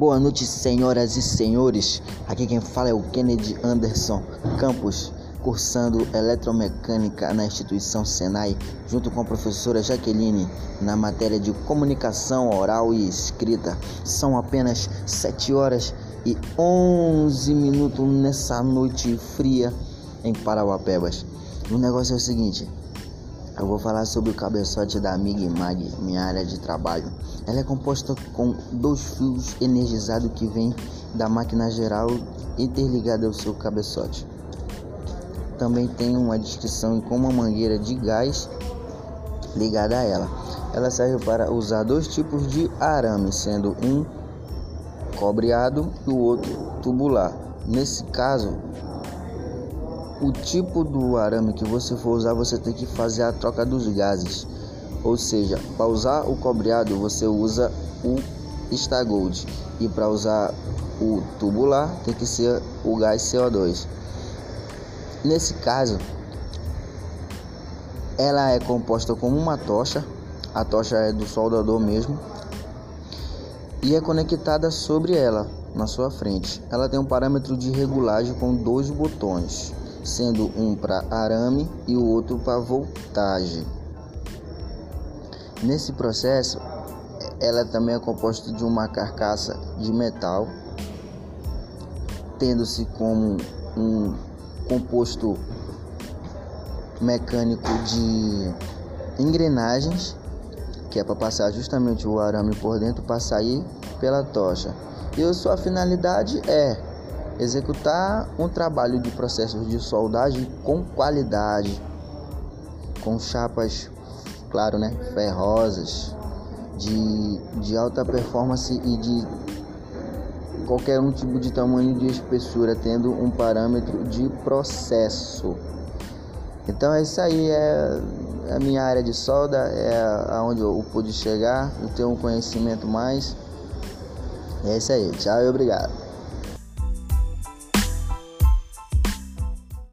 Boa noite, senhoras e senhores. Aqui quem fala é o Kennedy Anderson Campos, cursando eletromecânica na instituição Senai, junto com a professora Jaqueline, na matéria de comunicação oral e escrita. São apenas 7 horas e 11 minutos nessa noite fria em Parauapebas. O negócio é o seguinte. Eu vou falar sobre o cabeçote da Mig Mag, minha área de trabalho. Ela é composta com dois fios energizados que vêm da máquina geral interligada ao seu cabeçote. Também tem uma descrição com uma mangueira de gás ligada a ela. Ela serve para usar dois tipos de arame, sendo um cobreado e o outro tubular. Nesse caso, o tipo do arame que você for usar, você tem que fazer a troca dos gases. Ou seja, para usar o cobreado, você usa o Stagold e para usar o tubular tem que ser o gás CO2. Nesse caso, ela é composta com uma tocha, a tocha é do soldador mesmo, e é conectada sobre ela, na sua frente. Ela tem um parâmetro de regulagem com dois botões sendo um para arame e o outro para voltagem. Nesse processo, ela também é composta de uma carcaça de metal, tendo-se como um composto mecânico de engrenagens, que é para passar justamente o arame por dentro para sair pela tocha. E a sua finalidade é executar um trabalho de processos de soldagem com qualidade, com chapas, claro, né, ferrosas, de, de alta performance e de qualquer um tipo de tamanho de espessura, tendo um parâmetro de processo. Então é isso aí, é a minha área de solda, é aonde eu pude chegar, eu tenho um conhecimento mais. É isso aí, tchau e obrigado.